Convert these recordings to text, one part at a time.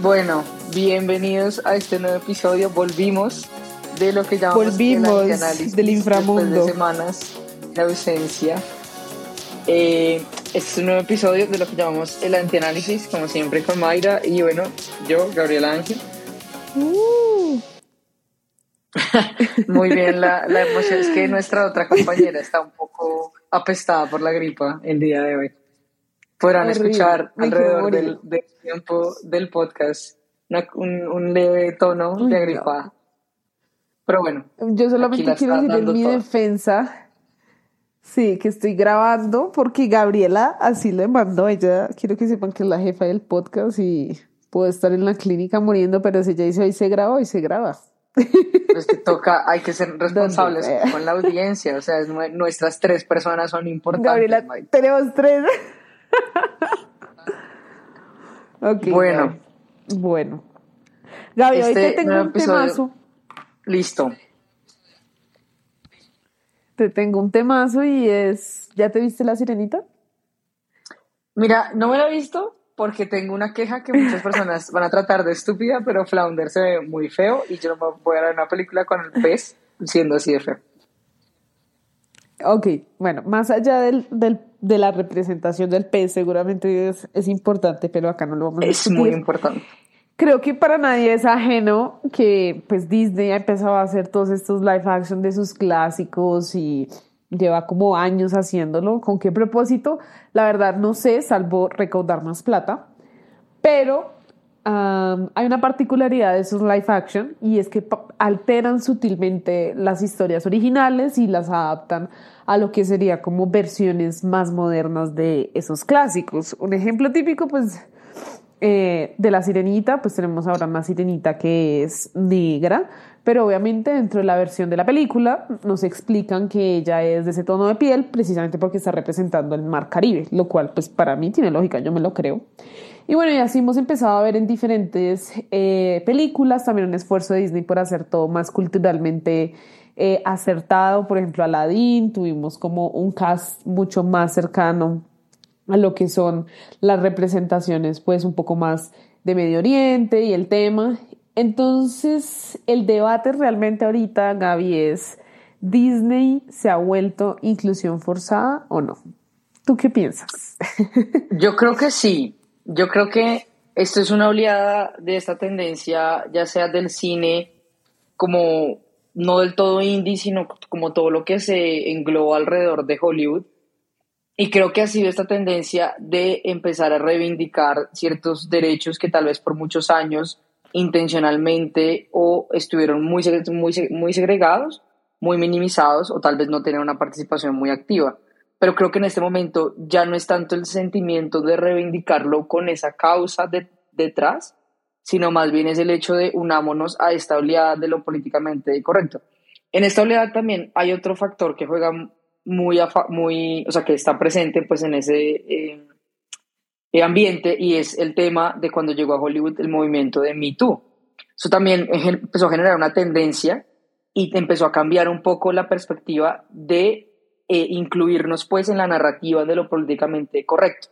Bueno, bienvenidos a este nuevo episodio. Volvimos de lo que llamamos Volvimos el antianálisis del inframundo. Después de semanas de ausencia. Eh, este es un nuevo episodio de lo que llamamos el antianálisis, como siempre con Mayra y bueno, yo, Gabriela Ángel. Uh, Muy bien, la, la emoción es que nuestra otra compañera está un poco apestada por la gripa el día de hoy. Podrán Horrible. escuchar alrededor del, del tiempo del podcast una- un, un leve tono Uy, de no. agripa. Pero bueno, yo solamente la quiero decir en mi defensa, sí, que estoy grabando porque Gabriela así le mandó. Ella, quiero que sepan que es la jefa del podcast y puedo estar en la clínica muriendo, pero si ella dice hoy se graba, hoy se graba. es que toca, hay que ser responsables con la audiencia. O sea, es nue- nuestras tres personas son importantes. Gabriela, tenemos tres. ok. Bueno. Gaby. Bueno. Gaby, hoy Este te tengo nuevo un episodio- temazo. Listo. Te tengo un temazo y es, ¿ya te viste la sirenita? Mira, no me la he visto porque tengo una queja que muchas personas van a tratar de estúpida, pero Flounder se ve muy feo y yo no me voy a ver una película con el pez siendo así de feo. Ok, bueno, más allá del, del- de la representación del pez, seguramente es, es importante, pero acá no lo vamos a Es muy importante. Creo que para nadie es ajeno que pues Disney ha empezado a hacer todos estos live action de sus clásicos y lleva como años haciéndolo. ¿Con qué propósito? La verdad no sé, salvo recaudar más plata. Pero hay una particularidad de esos live action y es que alteran sutilmente las historias originales y las adaptan a lo que sería como versiones más modernas de esos clásicos. Un ejemplo típico, pues, eh, de la sirenita, pues tenemos ahora una sirenita que es negra, pero obviamente dentro de la versión de la película nos explican que ella es de ese tono de piel precisamente porque está representando el mar Caribe, lo cual pues para mí tiene lógica, yo me lo creo. Y bueno, y así hemos empezado a ver en diferentes eh, películas, también un esfuerzo de Disney por hacer todo más culturalmente eh, acertado, por ejemplo, Aladdin, tuvimos como un cast mucho más cercano a lo que son las representaciones, pues un poco más de Medio Oriente y el tema. Entonces, el debate realmente ahorita, Gaby, es, ¿Disney se ha vuelto inclusión forzada o no? ¿Tú qué piensas? Yo creo que sí. Yo creo que esto es una oleada de esta tendencia, ya sea del cine como no del todo indie, sino como todo lo que se engloba alrededor de Hollywood. Y creo que ha sido esta tendencia de empezar a reivindicar ciertos derechos que tal vez por muchos años intencionalmente o estuvieron muy, muy, muy segregados, muy minimizados o tal vez no tenían una participación muy activa. Pero creo que en este momento ya no es tanto el sentimiento de reivindicarlo con esa causa de- detrás, sino más bien es el hecho de unámonos a esta oleada de lo políticamente correcto. En esta oleada también hay otro factor que juega muy, muy o sea, que está presente pues en ese eh, eh, ambiente y es el tema de cuando llegó a Hollywood el movimiento de Me Too. Eso también empezó a generar una tendencia y empezó a cambiar un poco la perspectiva de eh, incluirnos pues en la narrativa de lo políticamente correcto.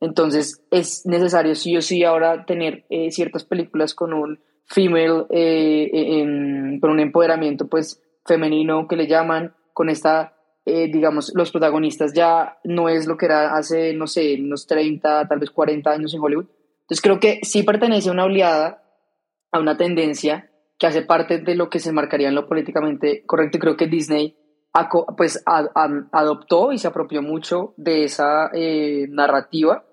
Entonces es necesario sí o sí ahora tener eh, ciertas películas con un female, eh, em, con un empoderamiento pues femenino que le llaman, con esta, digamos, los protagonistas ya no es lo que era hace, no sé, unos 30, tal vez 40 años en Hollywood. Entonces creo que sí pertenece a una oleada, a una tendencia que hace parte de lo que se marcaría en lo políticamente correcto y creo que Disney pues adoptó y se apropió mucho de esa eh, narrativa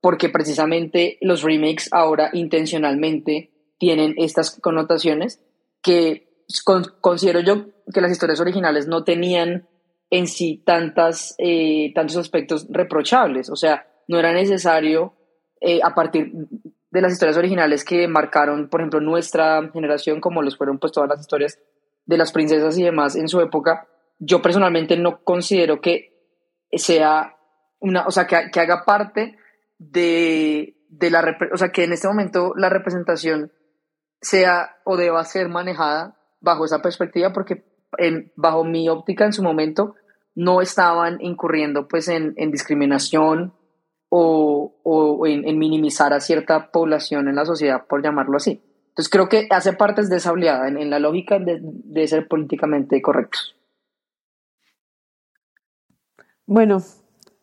porque precisamente los remakes ahora intencionalmente tienen estas connotaciones que con- considero yo que las historias originales no tenían en sí tantas, eh, tantos aspectos reprochables, o sea, no era necesario eh, a partir de las historias originales que marcaron, por ejemplo, nuestra generación, como los fueron pues todas las historias de las princesas y demás en su época, yo personalmente no considero que sea una, o sea, que, que haga parte de, de la, o sea, que en este momento la representación sea o deba ser manejada bajo esa perspectiva, porque en- bajo mi óptica en su momento no estaban incurriendo pues en, en discriminación o, en, minimizar a cierta población en la sociedad, por llamarlo así. Entonces creo que hace parte de esa habilidad, en, la lógica de, ser políticamente correctos. Bueno,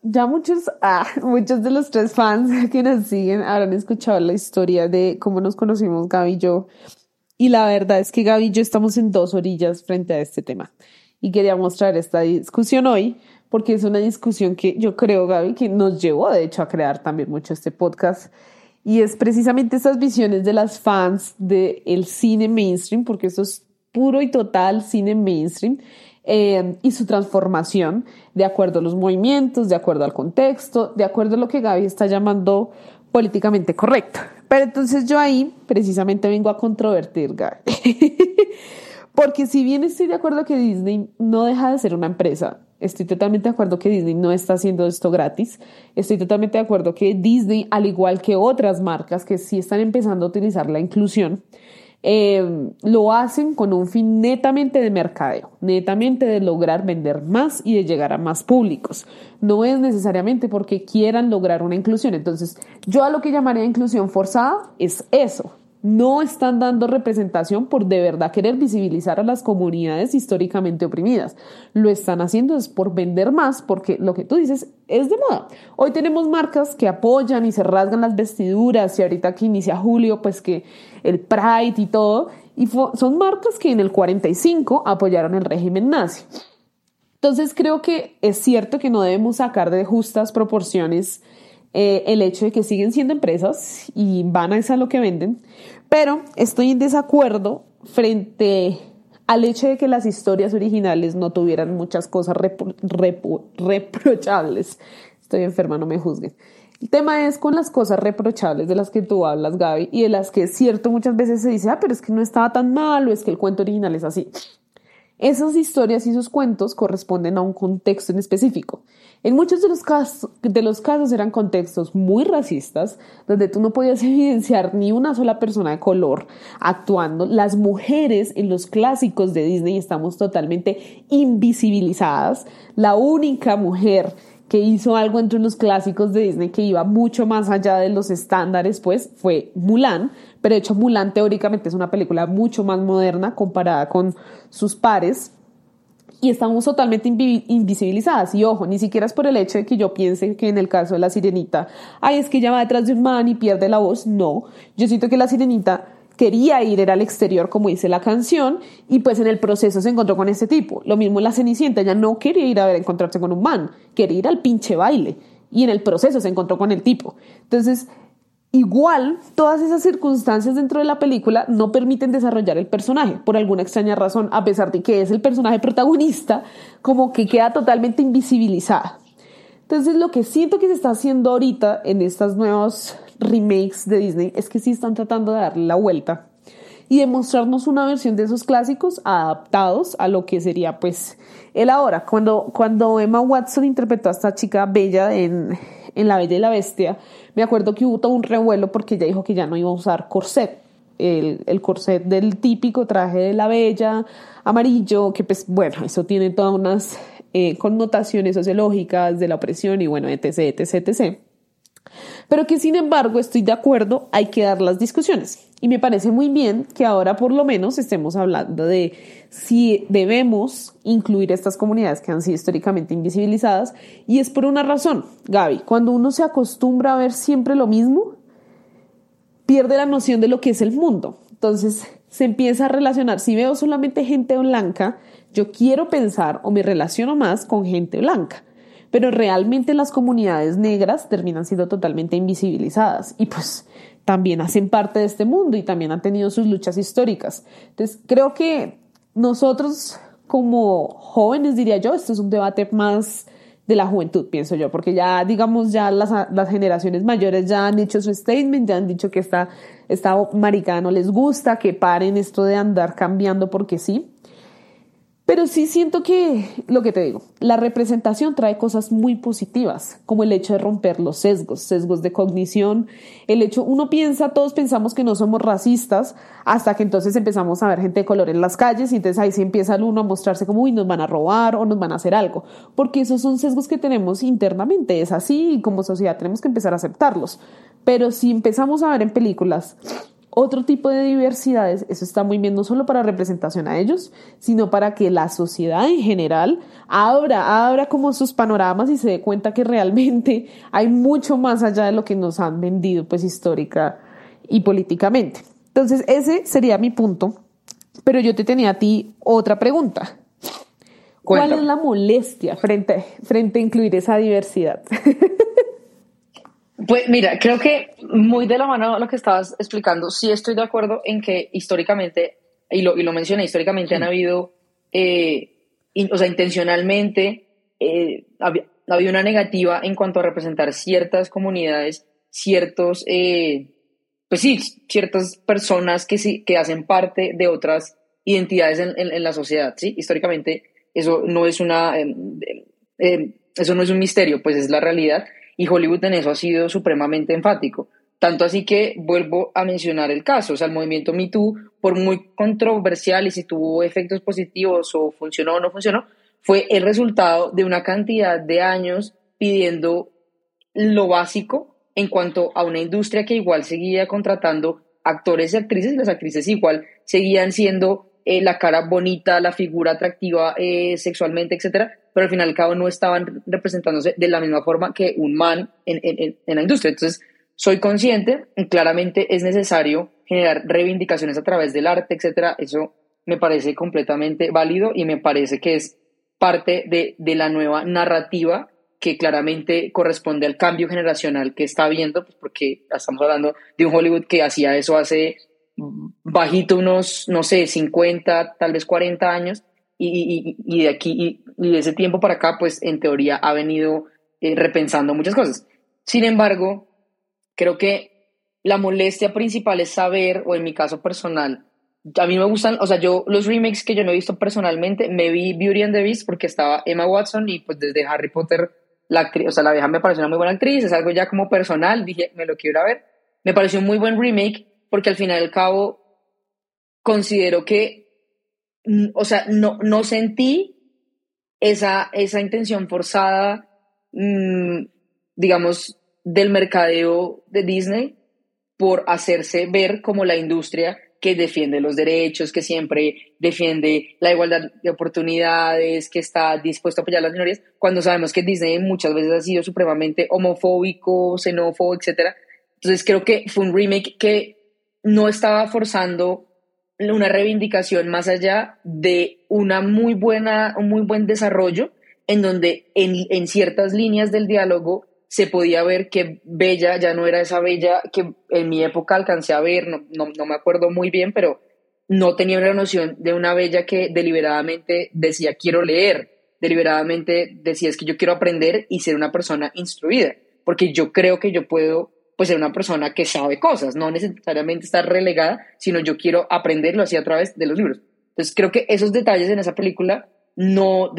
ya muchos, ah, muchos de los tres fans que nos siguen habrán escuchado la historia de cómo nos conocimos Gaby y yo. Y la verdad es que Gaby y yo estamos en dos orillas frente a este tema. Y quería mostrar esta discusión hoy porque es una discusión que yo creo, Gaby, que nos llevó de hecho a crear también mucho este podcast. Y es precisamente estas visiones de las fans del cine mainstream, porque eso es puro y total cine mainstream, eh, y su transformación de acuerdo a los movimientos, de acuerdo al contexto, de acuerdo a lo que Gaby está llamando políticamente correcto. Pero entonces yo ahí precisamente vengo a controvertir, Gaby. porque si bien estoy de acuerdo que Disney no deja de ser una empresa, Estoy totalmente de acuerdo que Disney no está haciendo esto gratis. Estoy totalmente de acuerdo que Disney, al igual que otras marcas que sí están empezando a utilizar la inclusión, eh, lo hacen con un fin netamente de mercadeo, netamente de lograr vender más y de llegar a más públicos. No es necesariamente porque quieran lograr una inclusión. Entonces, yo a lo que llamaría inclusión forzada es eso, no están dando representación por de verdad querer visibilizar a las comunidades históricamente oprimidas. Lo están haciendo es por vender más, porque lo que tú dices es de moda. Hoy tenemos marcas que apoyan y se rasgan las vestiduras, y ahorita que inicia julio, pues que el Pride y todo, y son marcas que en el 45 apoyaron el régimen nazi. Entonces creo que es cierto que no debemos sacar de justas proporciones eh, el hecho de que siguen siendo empresas y van a hacer lo que venden, pero estoy en desacuerdo frente al hecho de que las historias originales no tuvieran muchas cosas reprochables. Estoy enferma, no me juzguen. El tema es con las cosas reprochables de las que tú hablas, Gaby, y de las que es cierto muchas veces se dice, ah, pero es que no estaba tan malo, es que el cuento original es así. Esas historias y esos cuentos corresponden a un contexto en específico. En muchos de los, casos, de los casos eran contextos muy racistas, donde tú no podías evidenciar ni una sola persona de color actuando. Las mujeres en los clásicos de Disney estamos totalmente invisibilizadas. La única mujer que hizo algo entre los clásicos de Disney que iba mucho más allá de los estándares, pues fue Mulan, pero de hecho Mulan teóricamente es una película mucho más moderna comparada con sus pares y estamos totalmente invisibilizadas. Y ojo, ni siquiera es por el hecho de que yo piense que en el caso de la sirenita, ay, es que ella va detrás de un man y pierde la voz. No, yo siento que la sirenita quería ir, era al exterior, como dice la canción, y pues en el proceso se encontró con este tipo. Lo mismo la Cenicienta, ella no quería ir a ver, encontrarse con un man, quería ir al pinche baile, y en el proceso se encontró con el tipo. Entonces, Igual, todas esas circunstancias dentro de la película no permiten desarrollar el personaje, por alguna extraña razón, a pesar de que es el personaje protagonista, como que queda totalmente invisibilizada. Entonces, lo que siento que se está haciendo ahorita en estas nuevos remakes de Disney es que sí están tratando de darle la vuelta y de mostrarnos una versión de esos clásicos adaptados a lo que sería pues el ahora. Cuando, cuando Emma Watson interpretó a esta chica bella en, en La Bella y la Bestia, me acuerdo que hubo todo un revuelo porque ella dijo que ya no iba a usar corset. El, el, corset del típico traje de la bella amarillo, que pues bueno, eso tiene todas unas eh, connotaciones sociológicas de la opresión y bueno, etc, etc, etc. Pero que sin embargo estoy de acuerdo, hay que dar las discusiones. Y me parece muy bien que ahora por lo menos estemos hablando de si debemos incluir estas comunidades que han sido históricamente invisibilizadas. Y es por una razón, Gaby, cuando uno se acostumbra a ver siempre lo mismo, pierde la noción de lo que es el mundo. Entonces se empieza a relacionar, si veo solamente gente blanca, yo quiero pensar o me relaciono más con gente blanca pero realmente las comunidades negras terminan siendo totalmente invisibilizadas y pues también hacen parte de este mundo y también han tenido sus luchas históricas. Entonces, creo que nosotros como jóvenes, diría yo, esto es un debate más de la juventud, pienso yo, porque ya, digamos, ya las, las generaciones mayores ya han hecho su statement, ya han dicho que esta, esta marica no les gusta, que paren esto de andar cambiando porque sí. Pero sí siento que, lo que te digo, la representación trae cosas muy positivas, como el hecho de romper los sesgos, sesgos de cognición, el hecho, uno piensa, todos pensamos que no somos racistas, hasta que entonces empezamos a ver gente de color en las calles y entonces ahí sí empieza el uno a mostrarse como, uy, nos van a robar o nos van a hacer algo, porque esos son sesgos que tenemos internamente, es así y como sociedad tenemos que empezar a aceptarlos. Pero si empezamos a ver en películas otro tipo de diversidades, eso está muy bien no solo para representación a ellos, sino para que la sociedad en general abra, abra como sus panoramas y se dé cuenta que realmente hay mucho más allá de lo que nos han vendido pues histórica y políticamente. Entonces ese sería mi punto, pero yo te tenía a ti otra pregunta. ¿Cuál es la molestia frente, frente a incluir esa diversidad? Pues mira, creo que muy de la mano lo que estabas explicando, sí estoy de acuerdo en que históricamente, y lo, y lo mencioné, históricamente han habido, eh, o sea, intencionalmente, eh, había, una negativa en cuanto a representar ciertas comunidades, ciertos, eh, pues sí, ciertas personas que, sí, que hacen parte de otras identidades en, en, la sociedad, ¿sí? Históricamente eso no es una, em, em, eso no es un misterio, pues es la realidad y Hollywood en eso ha sido supremamente enfático. Tanto así que vuelvo a mencionar el caso, o sea, el movimiento Me Too, por muy controversial y si tuvo efectos positivos o funcionó o no funcionó, fue el resultado de una cantidad de años pidiendo lo básico en cuanto a una industria que igual seguía contratando actores y actrices y las actrices igual seguían siendo eh, la cara bonita, la figura atractiva eh, sexualmente, etcétera, pero al final y al cabo no estaban representándose de la misma forma que un man en, en, en la industria. Entonces, soy consciente y claramente es necesario generar reivindicaciones a través del arte, etcétera. Eso me parece completamente válido y me parece que es parte de, de la nueva narrativa que claramente corresponde al cambio generacional que está habiendo, pues porque estamos hablando de un Hollywood que hacía eso hace bajito unos, no sé, 50, tal vez 40 años, y, y, de aquí y, de ese tiempo para acá, pues en teoría ha venido eh, repensando muchas cosas. Sin embargo, creo que la molestia principal es saber, o en mi caso personal, a mí me gustan, o sea, yo los remakes que yo no he visto personalmente, me vi Beauty and the Beast porque estaba Emma Watson y pues desde Harry Potter, la actriz, o sea, la vieja me pareció una muy buena actriz, es algo ya como personal, dije, me lo quiero ver. Me pareció un muy buen remake porque al final y al cabo considero que, o sea, no, no sentí esa, esa intención forzada, mm, digamos, del mercadeo de Disney por hacerse ver como la industria que defiende los derechos, que siempre defiende la igualdad de oportunidades, que está dispuesto a apoyar las minorías, cuando sabemos que Disney muchas veces ha sido supremamente homofóbico, xenófobo, etc. Entonces creo que fue un remake que no estaba forzando una reivindicación más allá de una muy buena, un muy buen desarrollo en donde en, ciertas líneas del diálogo se podía ver que Bella ya no era esa Bella que en mi época alcancé a ver, no, no, me acuerdo muy bien, pero no tenía una noción de una Bella que deliberadamente decía quiero leer, deliberadamente decía es que yo quiero aprender y ser una persona instruida, porque yo creo que yo puedo pues ser una persona que sabe cosas, no necesariamente estar relegada, sino yo quiero aprenderlo así a través de los libros. Entonces creo que esos detalles en esa película no,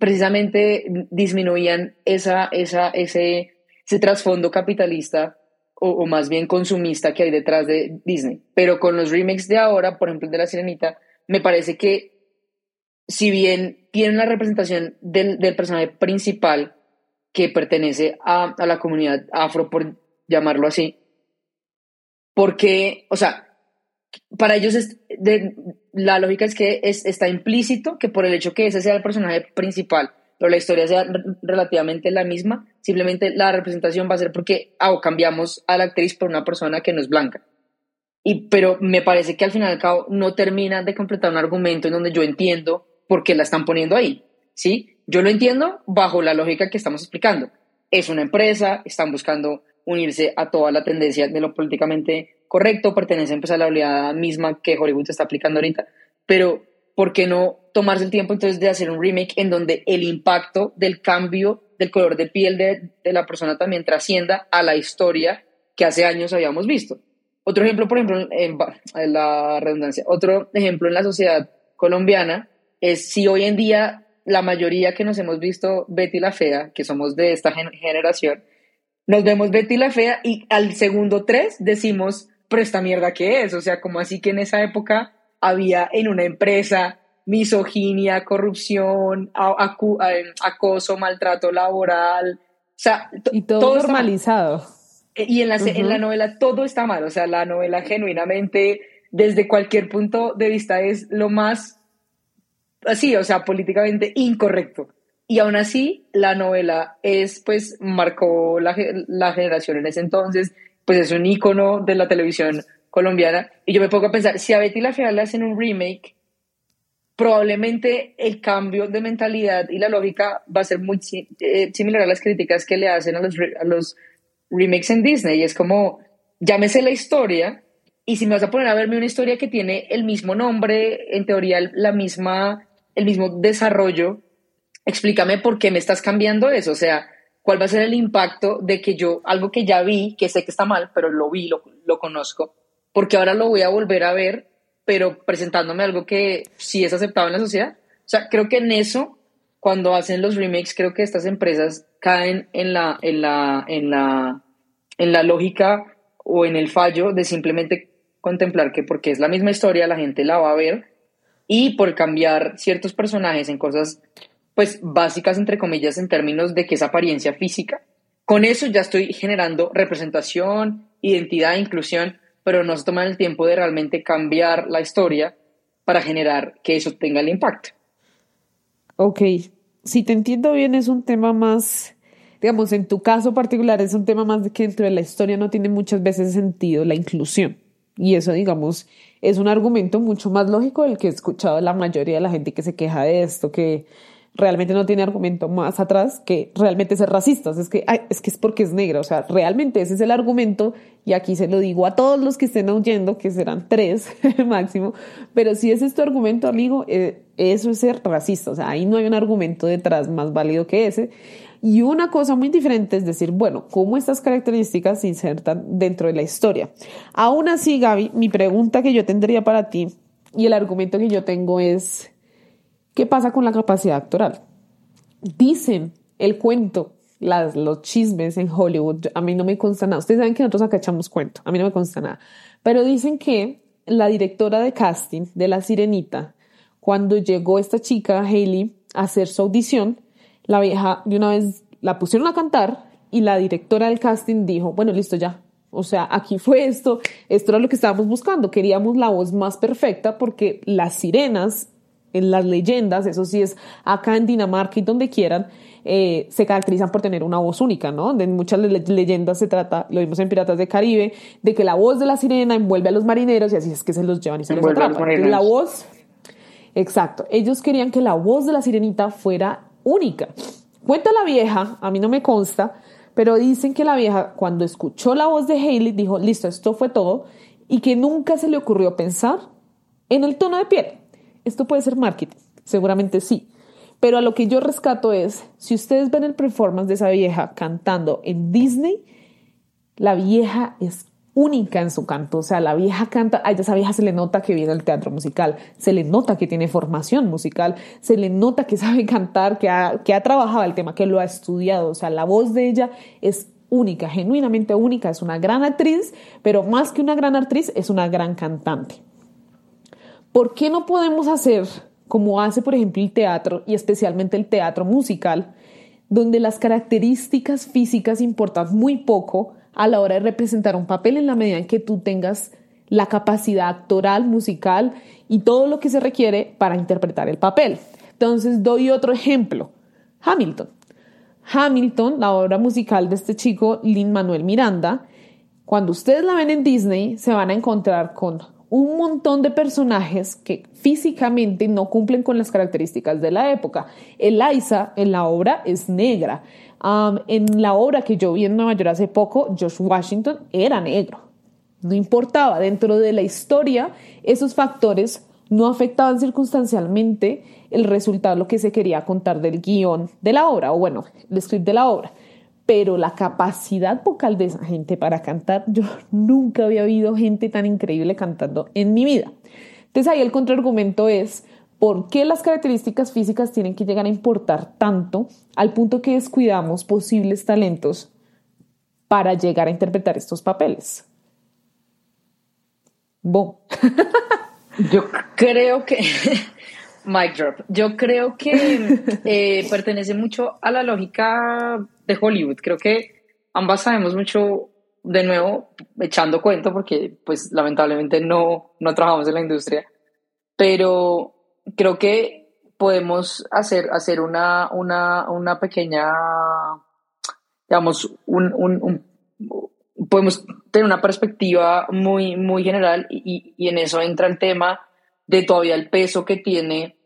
precisamente disminuían esa, esa, ese, ese trasfondo capitalista o, o, más bien consumista que hay detrás de Disney. Pero con los remakes de ahora, por ejemplo el de La Sirenita, me parece que si bien tienen la representación del, del personaje principal, que pertenece a, a la comunidad afro, por llamarlo así, porque, o sea, para ellos es la lógica es que es, está implícito que por el hecho que ese sea el personaje principal, pero la historia sea relativamente la misma, simplemente la representación va a ser porque ah, cambiamos a la actriz por una persona que no es blanca. Y, pero me parece que al final al cabo no termina de completar un argumento en donde yo entiendo por qué la están poniendo ahí. ¿sí? Yo lo entiendo bajo la lógica que estamos explicando. Es una empresa, están buscando unirse a toda la tendencia de lo políticamente correcto, pertenecen pues, a la oleada misma que Hollywood está aplicando ahorita, pero ¿por qué no tomarse el tiempo entonces de hacer un remake en donde el impacto del cambio del color de piel de, la persona también trascienda a la historia que hace años habíamos visto? Otro ejemplo, por ejemplo, en la redundancia, otro ejemplo en la sociedad colombiana es si hoy en día la mayoría que nos hemos visto Betty la Fea, que somos de esta generación, nos vemos Betty la Fea y al segundo tres decimos, pero esta mierda qué es, o sea, como así que en esa época había en una empresa misoginia, corrupción, acoso, maltrato laboral, o sea, y todo, normalizado. E, y en la, en la novela todo está mal, o sea, la novela genuinamente, desde cualquier punto de vista, es lo más, así, o sea, políticamente incorrecto. Y aún así, la novela es, pues, marcó la, la generación en ese entonces, pues es un ícono de la televisión colombiana. Y yo me pongo a pensar, si a Betty la Fea le hacen un remake, probablemente el cambio de mentalidad y la lógica va a ser muy eh, similar a las críticas que le hacen a los, a los remakes en Disney. Es como, llámese la historia, y si me vas a poner a verme una historia que tiene el mismo nombre, en teoría la misma, el mismo desarrollo, explícame por qué me estás cambiando eso. O sea, cuál va a ser el impacto de que yo, algo que ya vi, que sé que está mal, pero lo vi, lo, lo conozco, porque ahora lo voy a volver a ver pero presentándome algo que sí es aceptado en la sociedad. O sea, creo que en eso, cuando hacen los remakes, creo que estas empresas caen en la, en la, en la, en la lógica o en el fallo de simplemente contemplar que porque es la misma historia, la gente la va a ver y por cambiar ciertos personajes en cosas pues básicas entre comillas en términos de que es apariencia física, con eso ya estoy generando representación, identidad, inclusión, pero no se toman el tiempo de realmente cambiar la historia para generar que eso tenga el impacto. Ok, si te entiendo bien, es un tema más, digamos, en tu caso particular, es un tema más de que dentro de la historia no tiene muchas veces sentido la inclusión. Y eso, digamos, es un argumento mucho más lógico del que he escuchado la mayoría de la gente que se queja de esto, que realmente no tiene argumento más atrás que realmente ser racistas. Es que, es que es porque es negra. O sea, realmente ese es el argumento. Y aquí se lo digo a todos los que estén oyendo, que serán tres máximo. Pero si es tu argumento, amigo, eh, eso es ser racista. O sea, ahí no hay un argumento detrás más válido que ese. Y una cosa muy diferente es decir, bueno, ¿cómo estas características se insertan dentro de la historia? Aún así, Gaby, mi pregunta que yo tendría para ti y el argumento que yo tengo es, ¿Qué pasa con la capacidad actoral? Dicen el cuento, las, los chismes en Hollywood, a mí no me consta nada. Ustedes saben que nosotros acá echamos cuento, a mí no me consta nada. Pero dicen que la directora de casting de La Sirenita, cuando llegó esta chica, Hailey, a hacer su audición, la vieja de una vez la pusieron a cantar y la directora del casting dijo, bueno, listo ya. O sea, aquí fue esto, esto era lo que estábamos buscando, queríamos la voz más perfecta porque las sirenas en las leyendas, eso sí es acá en Dinamarca y donde quieran, eh, se caracterizan por tener una voz única, ¿no? De muchas leyendas se trata, lo vimos en Piratas de Caribe, de que la voz de la sirena envuelve a los marineros y así es que se los llevan y se los atrapan. La voz, exacto, ellos querían que la voz de la sirenita fuera única. Cuenta la vieja, a mí no me consta, pero dicen que la vieja cuando escuchó la voz de Haley dijo, listo, esto fue todo, y que nunca se le ocurrió pensar en el tono de piel esto puede ser marketing, seguramente sí. Pero a lo que yo rescato es, si ustedes ven el performance de esa vieja cantando en Disney, la vieja es única en su canto. O sea, la vieja canta, a esa vieja se le nota que viene del teatro musical, se le nota que tiene formación musical, se le nota que sabe cantar, que ha, que ha trabajado el tema, que lo ha estudiado. O sea, la voz de ella es única, genuinamente única. Es una gran actriz, pero más que una gran actriz, es una gran cantante. ¿Por qué no podemos hacer como hace, por ejemplo, el teatro y especialmente el teatro musical, donde las características físicas importan muy poco a la hora de representar un papel en la medida en que tú tengas la capacidad actoral, musical y todo lo que se requiere para interpretar el papel? Entonces, doy otro ejemplo. Hamilton. Hamilton, la obra musical de este chico, Lin Manuel Miranda, cuando ustedes la ven en Disney, se van a encontrar con un montón de personajes que físicamente no cumplen con las características de la época. Eliza en la obra es negra. En la obra que yo vi en Nueva York hace poco, George Washington era negro. No importaba, dentro de la historia, esos factores no afectaban circunstancialmente el resultado, lo que se quería contar del guion de la obra, o bueno, el script de la obra pero la capacidad vocal de esa gente para cantar, yo nunca había oído gente tan increíble cantando en mi vida. Entonces ahí el contraargumento es, ¿Por qué las características físicas tienen que llegar a importar tanto al punto que descuidamos posibles talentos para llegar a interpretar estos papeles? Bo. Yo creo que, mic drop, yo creo que eh, pertenece mucho a la lógica de Hollywood. Creo que ambas sabemos mucho, de nuevo, echando cuento, porque pues lamentablemente no, no trabajamos en la industria, pero creo que podemos hacer, hacer una, una, una pequeña, digamos, un, podemos tener una perspectiva muy, muy general y, y, en eso entra el tema de todavía el peso que tiene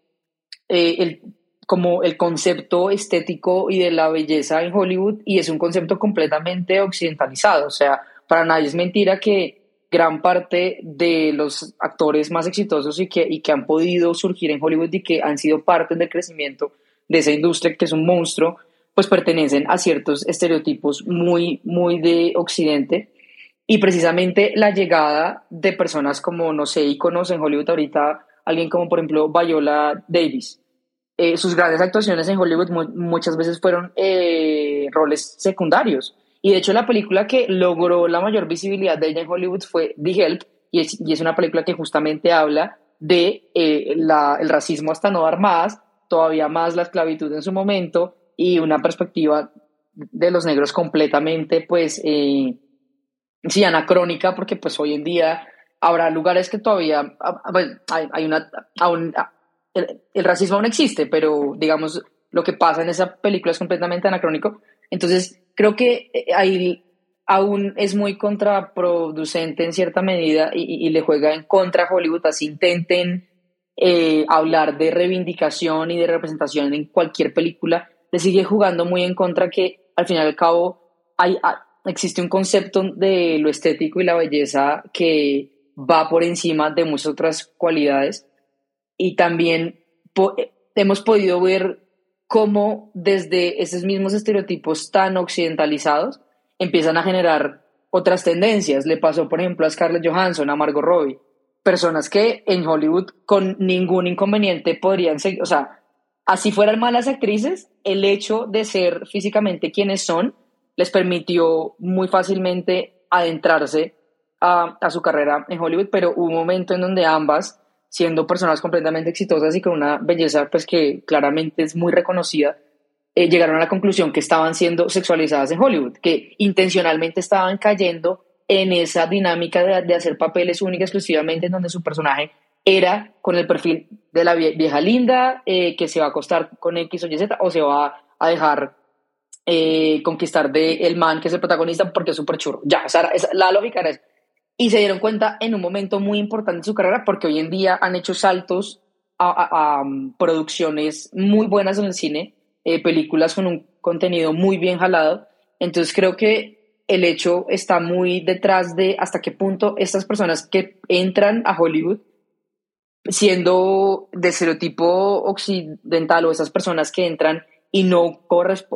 eh, el, como el concepto estético y de la belleza en Hollywood y es un concepto completamente occidentalizado. O sea, para nadie es mentira que gran parte de los actores más exitosos y que, y que han podido surgir en Hollywood y que han sido parte del crecimiento de esa industria que es un monstruo, pues pertenecen a ciertos estereotipos muy, muy de Occidente. Y precisamente la llegada de personas como, no sé, íconos en Hollywood ahorita, alguien como por ejemplo Viola Davis, eh, sus grandes actuaciones en Hollywood muchas veces fueron eh, roles secundarios y de hecho la película que logró la mayor visibilidad de ella en Hollywood fue The Help, y es, y es una película que justamente habla de eh, la, el racismo hasta no dar más, todavía más la esclavitud en su momento y una perspectiva de los negros completamente, pues, eh, sí, anacrónica, porque pues hoy en día habrá lugares que todavía, ah, ah, bueno, hay, hay una, aún, ah, el, el, racismo aún existe, pero digamos, lo que pasa en esa película es completamente anacrónico. Entonces, creo que eh, ahí aún es muy contraproducente en cierta medida y, le juega en contra a Hollywood, así intenten eh, hablar de reivindicación y de representación en cualquier película, le sigue jugando muy en contra que al fin y al cabo hay, ah, existe un concepto de lo estético y la belleza que va por encima de muchas otras cualidades. Y también hemos podido ver cómo desde esos mismos estereotipos tan occidentalizados empiezan a generar otras tendencias. Le pasó, por ejemplo, a Scarlett Johansson, a Margot Robbie, personas que en Hollywood con ningún inconveniente podrían seguir, o sea, así fueran malas actrices, el hecho de ser físicamente quienes son les permitió muy fácilmente adentrarse a, a su carrera en Hollywood, pero hubo un momento en donde ambas siendo personas completamente exitosas y con una belleza pues que claramente es muy reconocida, eh, llegaron a la conclusión que estaban siendo sexualizadas en Hollywood, que intencionalmente estaban cayendo en esa dinámica de, hacer papeles únicos exclusivamente en donde su personaje era con el perfil de la vieja linda eh, que se va a acostar con X o Y Z o se va a dejar eh, conquistar de el man que es el protagonista porque es súper churro. Ya, o sea, la lógica era esa y se dieron cuenta en un momento muy importante de su carrera porque hoy en día han hecho saltos a, um, producciones muy buenas en el cine, eh, películas con un contenido muy bien jalado. Entonces creo que el hecho está muy detrás de hasta qué punto estas personas que entran a Hollywood siendo de estereotipo occidental o esas personas que entran y no,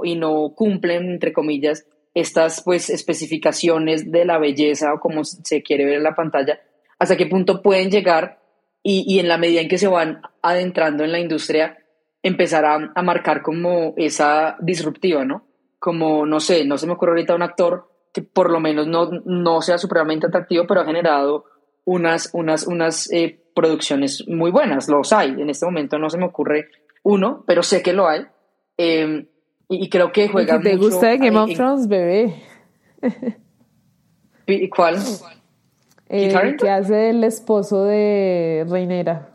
y no cumplen, entre comillas, estas pues especificaciones de la belleza o como se quiere ver en la pantalla, hasta qué punto pueden llegar y, y en la medida en que se van adentrando en la industria, empezar a, marcar como esa disruptiva, ¿no? Como, no sé, no se me ocurre ahorita un actor que por lo menos no, no sea supremamente atractivo, pero ha generado unas, unas, unas eh, producciones muy buenas, los hay. En este momento no se me ocurre uno, pero sé que lo hay. Eh, y, creo que juega ¿Te gusta Game of Thrones, bebé? ¿Cuál? Eh, que hace el esposo de Reinera.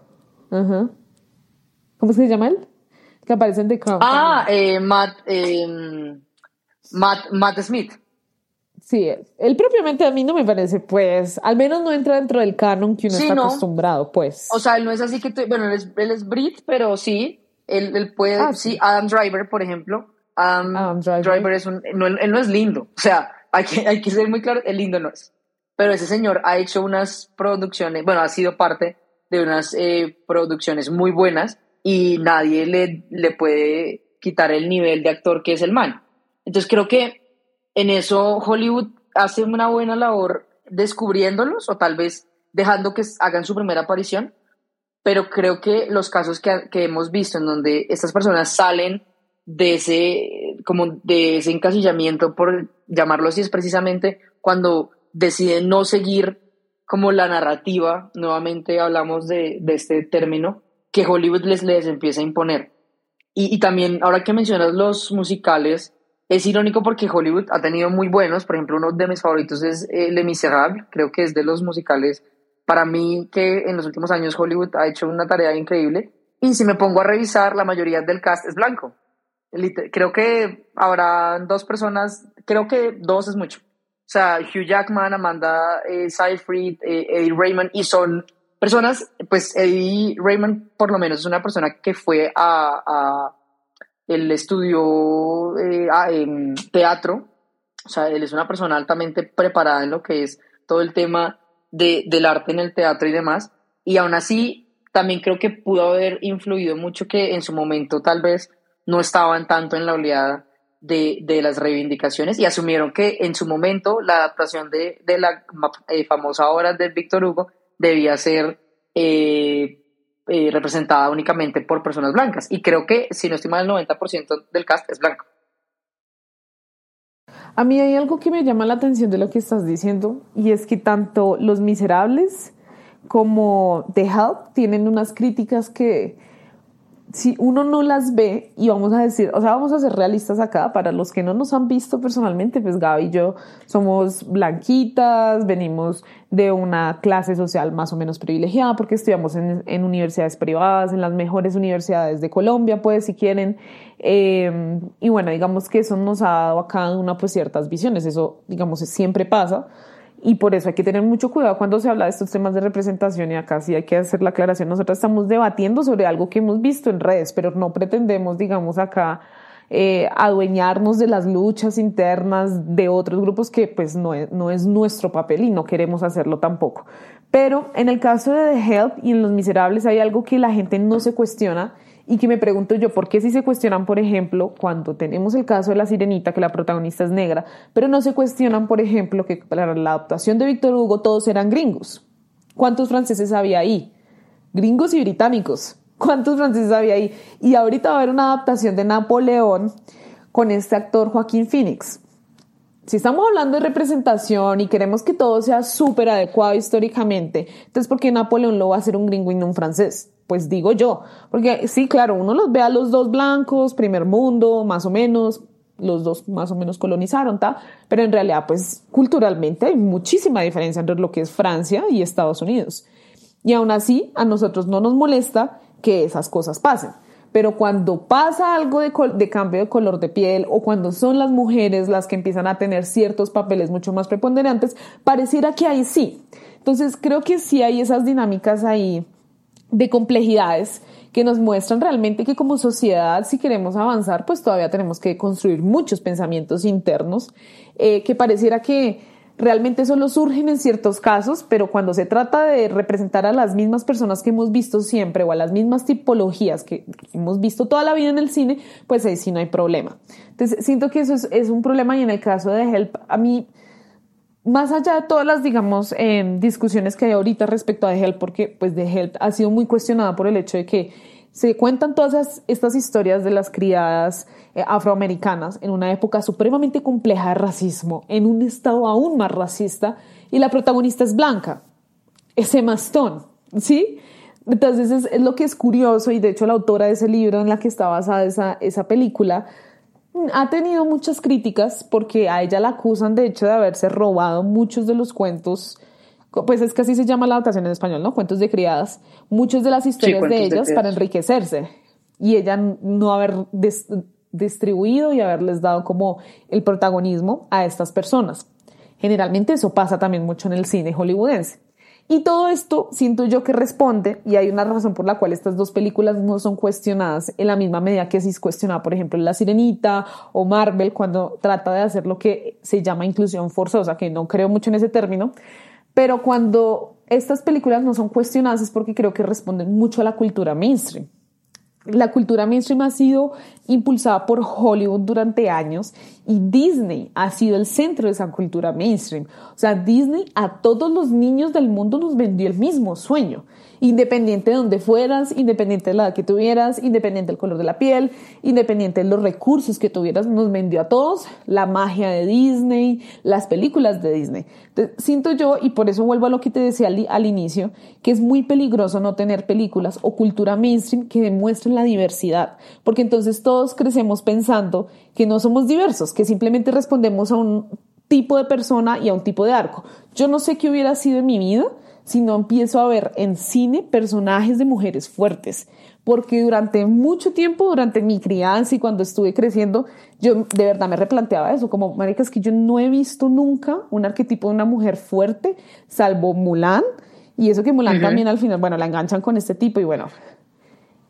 ¿Cómo se llama él? Que aparece en The Crown. Ah, eh, Matt, eh, Matt, Matt Smith. Sí, él propiamente a mí no me parece, pues, al menos no entra dentro del canon que uno está acostumbrado, pues. O sea, él no es así que, bueno, él es, él es Brit, pero sí, él, él puede, ah, sí, Adam Driver, por ejemplo, Um, Driver. es un, no, él no es lindo, o sea, hay que, hay que ser muy claro, el lindo no es. Pero ese señor ha hecho unas producciones, bueno, ha sido parte de unas eh, producciones muy buenas y nadie le, le puede quitar el nivel de actor que es el man. Entonces creo que en eso Hollywood hace una buena labor descubriéndolos o tal vez dejando que hagan su primera aparición, pero creo que los casos que, que hemos visto en donde estas personas salen de ese, como de ese encasillamiento, por llamarlo así, es precisamente cuando deciden no seguir como la narrativa, nuevamente hablamos de, de este término, que Hollywood les, les empieza a imponer. Y, y, también, ahora que mencionas los musicales, es irónico porque Hollywood ha tenido muy buenos, por ejemplo, uno de mis favoritos es eh, Les Miserables, creo que es de los musicales, para mí que en los últimos años Hollywood ha hecho una tarea increíble. Y si me pongo a revisar, la mayoría del cast es blanco. Creo que habrá dos personas, creo que dos es mucho. O sea, Hugh Jackman, Amanda eh, Seyfried, eh, Eddie Raymond, y son personas, pues Eddie Raymond por lo menos es una persona que fue a, a el estudio eh, teatro, o sea, él es una persona altamente preparada en lo que es todo el tema de, del arte en el teatro y demás, y aún así también creo que pudo haber influido mucho que en su momento tal vez no estaban tanto en la oleada de, de las reivindicaciones y asumieron que en su momento la adaptación de, de la eh, famosa obra de Víctor Hugo debía ser eh, eh, representada únicamente por personas blancas. Y creo que, si no estoy mal, el 90% del cast es blanco. A mí hay algo que me llama la atención de lo que estás diciendo, y es que tanto Los Miserables como The Help tienen unas críticas que si uno no las ve y vamos a decir, o sea, vamos a ser realistas acá, para los que no nos han visto personalmente, pues Gaby y yo somos blanquitas, venimos de una clase social más o menos privilegiada porque estudiamos en, en universidades privadas, en las mejores universidades de Colombia, pues si quieren. Eh, y bueno, digamos que eso nos ha dado a cada una pues ciertas visiones, eso digamos siempre pasa. Y por eso hay que tener mucho cuidado cuando se habla de estos temas de representación y acá sí hay que hacer la aclaración. Nosotros estamos debatiendo sobre algo que hemos visto en redes, pero no pretendemos, digamos, acá eh, adueñarnos de las luchas internas de otros grupos que pues no es, nuestro papel y no queremos hacerlo tampoco. Pero en el caso de The Help y en Los Miserables hay algo que la gente no se cuestiona y que me pregunto yo, ¿por qué si se cuestionan, por ejemplo, cuando tenemos el caso de la sirenita, que la protagonista es negra, pero no se cuestionan, por ejemplo, que para la adaptación de Víctor Hugo todos eran gringos? ¿Cuántos franceses había ahí? Gringos y británicos. ¿Cuántos franceses había ahí? Y ahorita va a haber una adaptación de Napoleón con este actor Joaquín Phoenix. Si estamos hablando de representación y queremos que todo sea súper adecuado históricamente, entonces ¿por qué Napoleón lo va a hacer un gringo y no un francés? pues digo yo, porque sí, claro, uno los ve a los dos blancos, primer mundo, más o menos, los dos más o menos colonizaron, ¿ta? pero en realidad, pues culturalmente hay muchísima diferencia entre lo que es Francia y Estados Unidos. Y aún así, a nosotros no nos molesta que esas cosas pasen. Pero cuando pasa algo de, de, cambio de color de piel o cuando son las mujeres las que empiezan a tener ciertos papeles mucho más preponderantes, pareciera que ahí sí. Entonces creo que sí hay esas dinámicas ahí de complejidades que nos muestran realmente que como sociedad, si queremos avanzar, pues todavía tenemos que construir muchos pensamientos internos eh, que pareciera que realmente solo surgen en ciertos casos, pero cuando se trata de representar a las mismas personas que hemos visto siempre o a las mismas tipologías que, hemos visto toda la vida en el cine, pues ahí sí no hay problema. Entonces, siento que eso es, un problema y en el caso de Help, a mí más allá de todas las, digamos, eh, discusiones que hay ahorita respecto a The Help, porque pues The Help ha sido muy cuestionada por el hecho de que se cuentan todas estas historias de las criadas eh, afroamericanas en una época supremamente compleja de racismo, en un estado aún más racista, y la protagonista es blanca, es Emma Stone, ¿sí? Entonces es, es, lo que es curioso, y de hecho la autora de ese libro en la que está basada esa, esa película, ha tenido muchas críticas porque a ella la acusan de hecho de haberse robado muchos de los cuentos, pues es que así se llama la adaptación en español, ¿no? Cuentos de criadas, muchas de las historias de ellas para enriquecerse y ella no haber distribuido y haberles dado como el protagonismo a estas personas. Generalmente eso pasa también mucho en el cine hollywoodense. Y todo esto siento yo que responde, y hay una razón por la cual estas dos películas no son cuestionadas en la misma medida que si es cuestionada, por ejemplo, La Sirenita o Marvel, cuando trata de hacer lo que se llama inclusión forzosa, que no creo mucho en ese término, pero cuando estas películas no son cuestionadas es porque creo que responden mucho a la cultura mainstream la cultura mainstream ha sido impulsada por Hollywood durante años y Disney ha sido el centro de esa cultura mainstream. O sea, Disney a todos los niños del mundo nos vendió el mismo sueño. Independiente de donde fueras, independiente de la edad que tuvieras, independiente del color de la piel, independiente de los recursos que tuvieras, nos vendió a todos la magia de Disney, las películas de Disney. Entonces, siento yo, y por eso vuelvo a lo que te decía al, al inicio, que es muy peligroso no tener películas o cultura mainstream que demuestren la diversidad, porque entonces todos crecemos pensando que no somos diversos, que simplemente respondemos a un tipo de persona y a un tipo de arco. Yo no sé qué hubiera sido en mi vida si no empiezo a ver en cine personajes de mujeres fuertes, porque durante mucho tiempo, durante mi crianza y cuando estuve creciendo, yo de verdad me replanteaba eso, como, marica, es que yo no he visto nunca un arquetipo de una mujer fuerte, salvo Mulan, y eso que Mulan también al final, bueno, la enganchan con este tipo y bueno,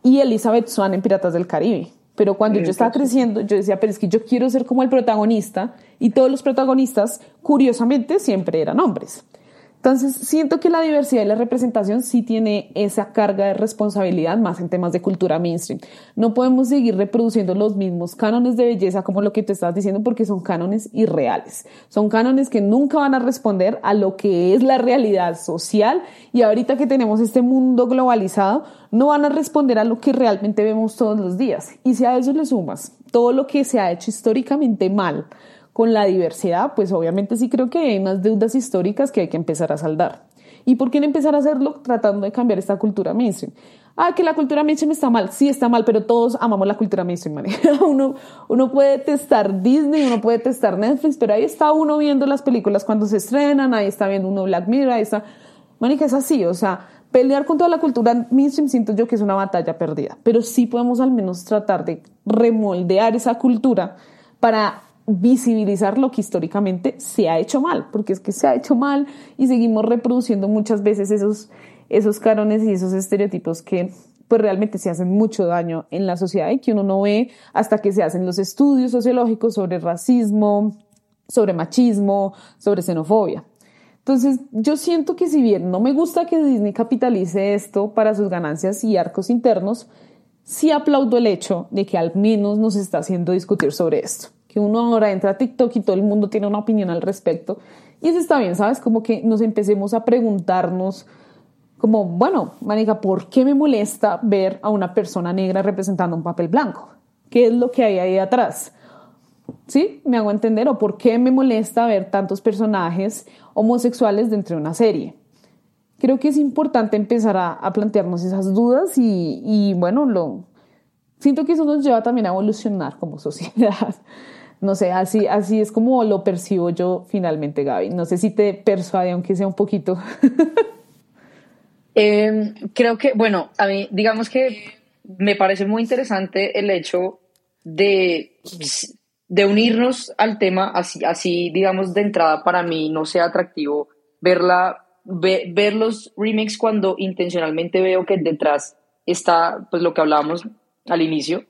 y Elizabeth Swan en Piratas del Caribe. Pero cuando yo estaba creciendo, yo decía, pero es que yo quiero ser como el protagonista y todos los protagonistas, curiosamente, siempre eran hombres. Entonces, siento que la diversidad y la representación sí tiene esa carga de responsabilidad más en temas de cultura mainstream. No podemos seguir reproduciendo los mismos cánones de belleza como lo que te estás diciendo porque son cánones irreales. Son cánones que nunca van a responder a lo que es la realidad social y ahorita que tenemos este mundo globalizado, no van a responder a lo que realmente vemos todos los días. Y si a eso le sumas todo lo que se ha hecho históricamente mal, con la diversidad, pues obviamente sí creo que hay unas deudas históricas que hay que empezar a saldar. ¿Y por qué no empezar a hacerlo tratando de cambiar esta cultura mainstream? Ah, que la cultura mainstream está mal. Sí, está mal, pero todos amamos la cultura mainstream, uno, uno puede testar Disney, uno puede testar Netflix, pero ahí está uno viendo las películas cuando se estrenan, ahí está viendo uno Black Mirror, ahí está... Manica, es así, o sea, pelear con toda la cultura mainstream siento yo que es una batalla perdida, pero sí podemos al menos tratar de remoldear esa cultura para visibilizar lo que históricamente se ha hecho mal, porque es que se ha hecho mal y seguimos reproduciendo muchas veces esos, esos carones y esos estereotipos que pues realmente se hacen mucho daño en la sociedad y que uno no ve hasta que se hacen los estudios sociológicos sobre racismo, sobre machismo, sobre xenofobia. Entonces, yo siento que si bien no me gusta que Disney capitalice esto para sus ganancias y arcos internos, sí aplaudo el hecho de que al menos nos está haciendo discutir sobre esto que uno ahora entra a TikTok y todo el mundo tiene una opinión al respecto. Y eso está bien, ¿sabes? Como que nos empecemos a preguntarnos, como, bueno, manica, ¿por qué me molesta ver a una persona negra representando un papel blanco? ¿Qué es lo que hay ahí atrás? ¿Sí? ¿Me hago entender? ¿O por qué me molesta ver tantos personajes homosexuales dentro de una serie? Creo que es importante empezar a, plantearnos esas dudas y, y bueno, lo, siento que eso nos lleva también a evolucionar como sociedad. No sé, así, así es como lo percibo yo finalmente, Gaby. No sé si te persuade, aunque sea un poquito. Em, creo que, bueno, a mí, digamos que me parece muy interesante el hecho de, de unirnos al tema, así, así, digamos, de entrada para mí no sea atractivo verla, ver los remakes cuando intencionalmente veo que detrás está, pues lo que hablábamos al inicio,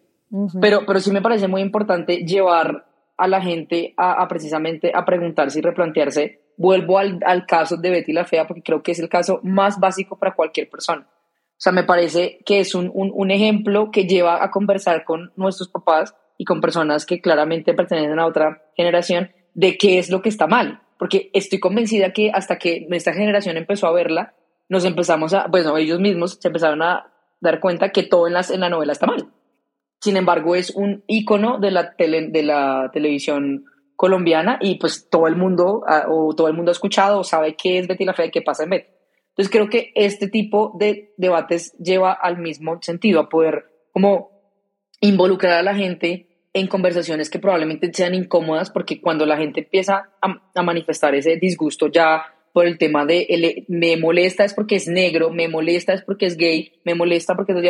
pero, pero sí me parece muy importante llevar a la gente a, precisamente a preguntarse y replantearse. Vuelvo al, al, caso de Betty la Fea porque creo que es el caso más básico para cualquier persona. O sea, me parece que es un, un, ejemplo que lleva a conversar con nuestros papás y con personas que claramente pertenecen a otra generación de qué es lo que está mal. Porque estoy convencida que hasta que nuestra generación empezó a verla, nos empezamos a, bueno, ellos mismos se empezaron a dar cuenta que todo en, las, en la novela está mal. Sin embargo, es un icono de la, tele, de la televisión colombiana y pues todo el mundo ah, o todo el mundo ha escuchado o sabe qué es Betty la Fea y qué pasa en Betty. Entonces creo que este tipo de debates lleva al mismo sentido, a poder como involucrar a la gente en conversaciones que probablemente sean incómodas porque cuando la gente empieza a, a manifestar ese disgusto ya por el tema de me molesta es porque es negro, me molesta es porque es gay, me molesta porque es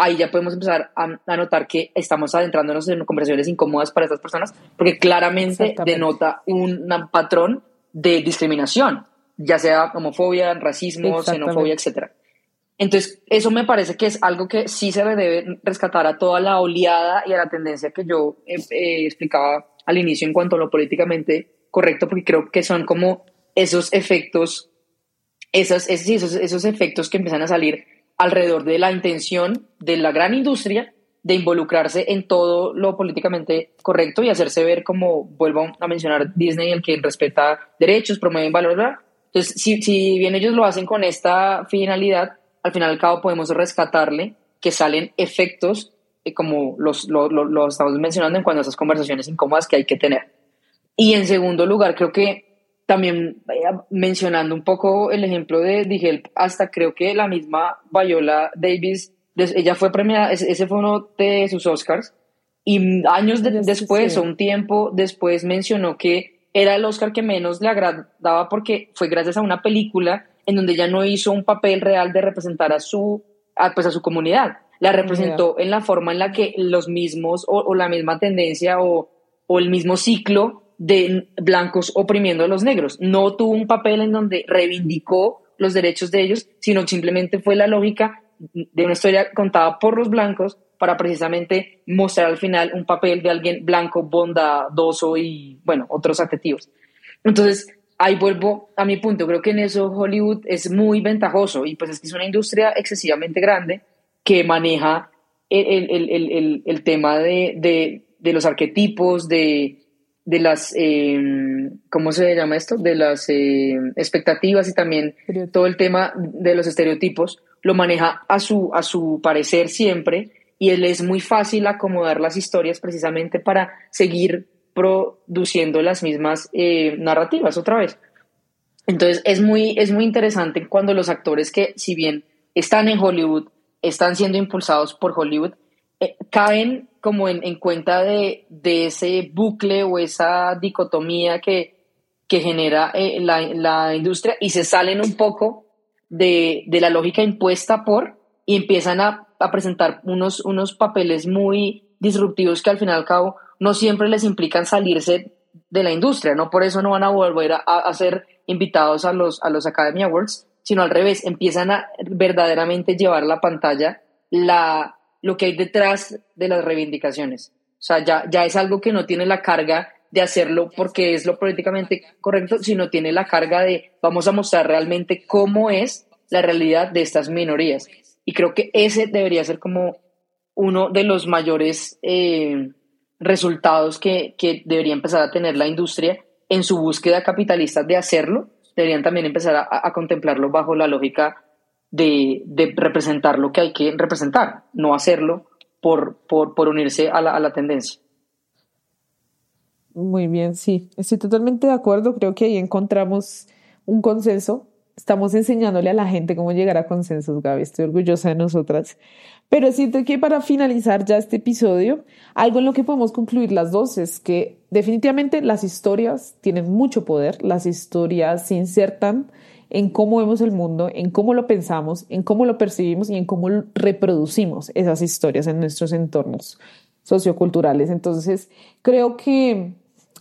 ahí ya podemos empezar a, notar que estamos adentrándonos en conversaciones incómodas para estas personas, porque claramente denota un, patrón de discriminación, ya sea homofobia, racismo, xenofobia, etc. Entonces, eso me parece que es algo que sí se debe rescatar a toda la oleada y a la tendencia que yo eh, explicaba al inicio en cuanto a lo políticamente correcto, porque creo que son como esos efectos, esos, esos, esos efectos que empiezan a salir alrededor de la intención de la gran industria de involucrarse en todo lo políticamente correcto y hacerse ver como, vuelvo a mencionar, Disney, el que respeta derechos, promueve valores, Entonces, si, si bien ellos lo hacen con esta finalidad, al final y al cabo podemos rescatarle que salen efectos eh, como los, lo, estamos mencionando en cuanto a esas conversaciones incómodas que hay que tener. Y en segundo lugar, creo que también mencionando un poco el ejemplo de Digel, hasta creo que la misma Viola Davis, ella fue premiada, ese fue uno de sus Oscars, y años después o un tiempo después mencionó que era el Oscar que menos le agradaba porque fue gracias a una película en donde ella no hizo un papel real de representar a su, pues a su comunidad. La representó en la forma en la que los mismos o, la misma tendencia o, o el mismo ciclo de blancos oprimiendo a los negros. No tuvo un papel en donde reivindicó los derechos de ellos, sino simplemente fue la lógica de una historia contada por los blancos para precisamente mostrar al final un papel de alguien blanco, bondadoso y, bueno, otros adjetivos. Entonces, ahí vuelvo a mi punto. Creo que en eso Hollywood es muy ventajoso y pues es que es una industria excesivamente grande que maneja el, el, el, el tema de, de, de, los arquetipos, de, de las, em, ¿cómo se llama esto? De las em, expectativas y también todo el tema de los estereotipos, lo maneja a su, a su parecer siempre y él es muy fácil acomodar las historias precisamente para seguir produciendo las mismas eh, narrativas otra vez. Entonces es muy, es muy interesante cuando los actores que si bien están en Hollywood, están siendo impulsados por Hollywood, eh, caen como en, cuenta de, ese bucle o esa dicotomía que, que genera eh, la, industria y se salen un poco de, la lógica impuesta por y empiezan a, presentar unos, unos papeles muy disruptivos que al fin y al cabo no siempre les implican salirse de la industria, no por eso no van a volver a, a, ser invitados a los, a los Academy Awards, sino al revés, empiezan a verdaderamente llevar a la pantalla la, lo que hay detrás de las reivindicaciones. O sea, ya, ya es algo que no tiene la carga de hacerlo porque es lo políticamente correcto, sino tiene la carga de vamos a mostrar realmente cómo es la realidad de estas minorías. Y creo que ese debería ser como uno de los mayores eh, resultados que, que, debería empezar a tener la industria en su búsqueda capitalista de hacerlo. Deberían también empezar a, a contemplarlo bajo la lógica de, representar lo que hay que representar, no hacerlo por, por, por unirse a la, a la tendencia. Muy bien, sí, estoy totalmente de acuerdo. Creo que ahí encontramos un consenso. Estamos enseñándole a la gente cómo llegar a consensos, Gaby. Estoy orgullosa de nosotras. Pero siento que para finalizar ya este episodio, algo en lo que podemos concluir las dos es que definitivamente las historias tienen mucho poder. Las historias se insertan en cómo vemos el mundo, en cómo lo pensamos, en cómo lo percibimos y en cómo reproducimos esas historias en nuestros entornos socioculturales. Entonces, creo que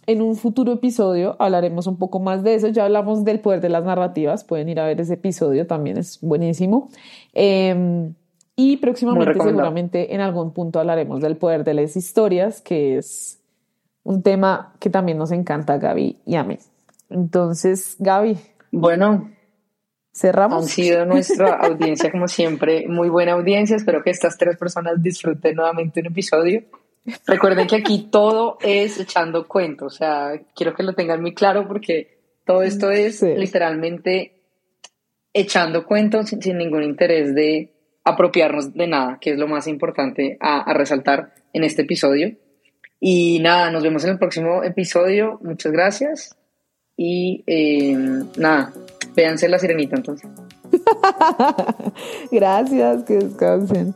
en un futuro episodio hablaremos un poco más de eso. Ya hablamos del poder de las narrativas, pueden ir a ver ese episodio, también es buenísimo. Em, y próximamente, seguramente, en algún punto hablaremos del poder de las historias, que es un tema que también nos encanta, Gaby y a mí. Entonces, Gaby. Bueno, Cerramos. Han sido nuestra audiencia, como siempre, muy buena audiencia. Espero que estas tres personas disfruten nuevamente un episodio. Recuerden que aquí todo es echando cuentos, o sea, quiero que lo tengan muy claro porque todo esto es literalmente echando cuentos sin, ningún interés de apropiarnos de nada, que es lo más importante a, resaltar en este episodio. Y nada, nos vemos en el próximo episodio. Muchas gracias. Y eh, nada, Véanse la sirenita entonces. Gracias, que descansen.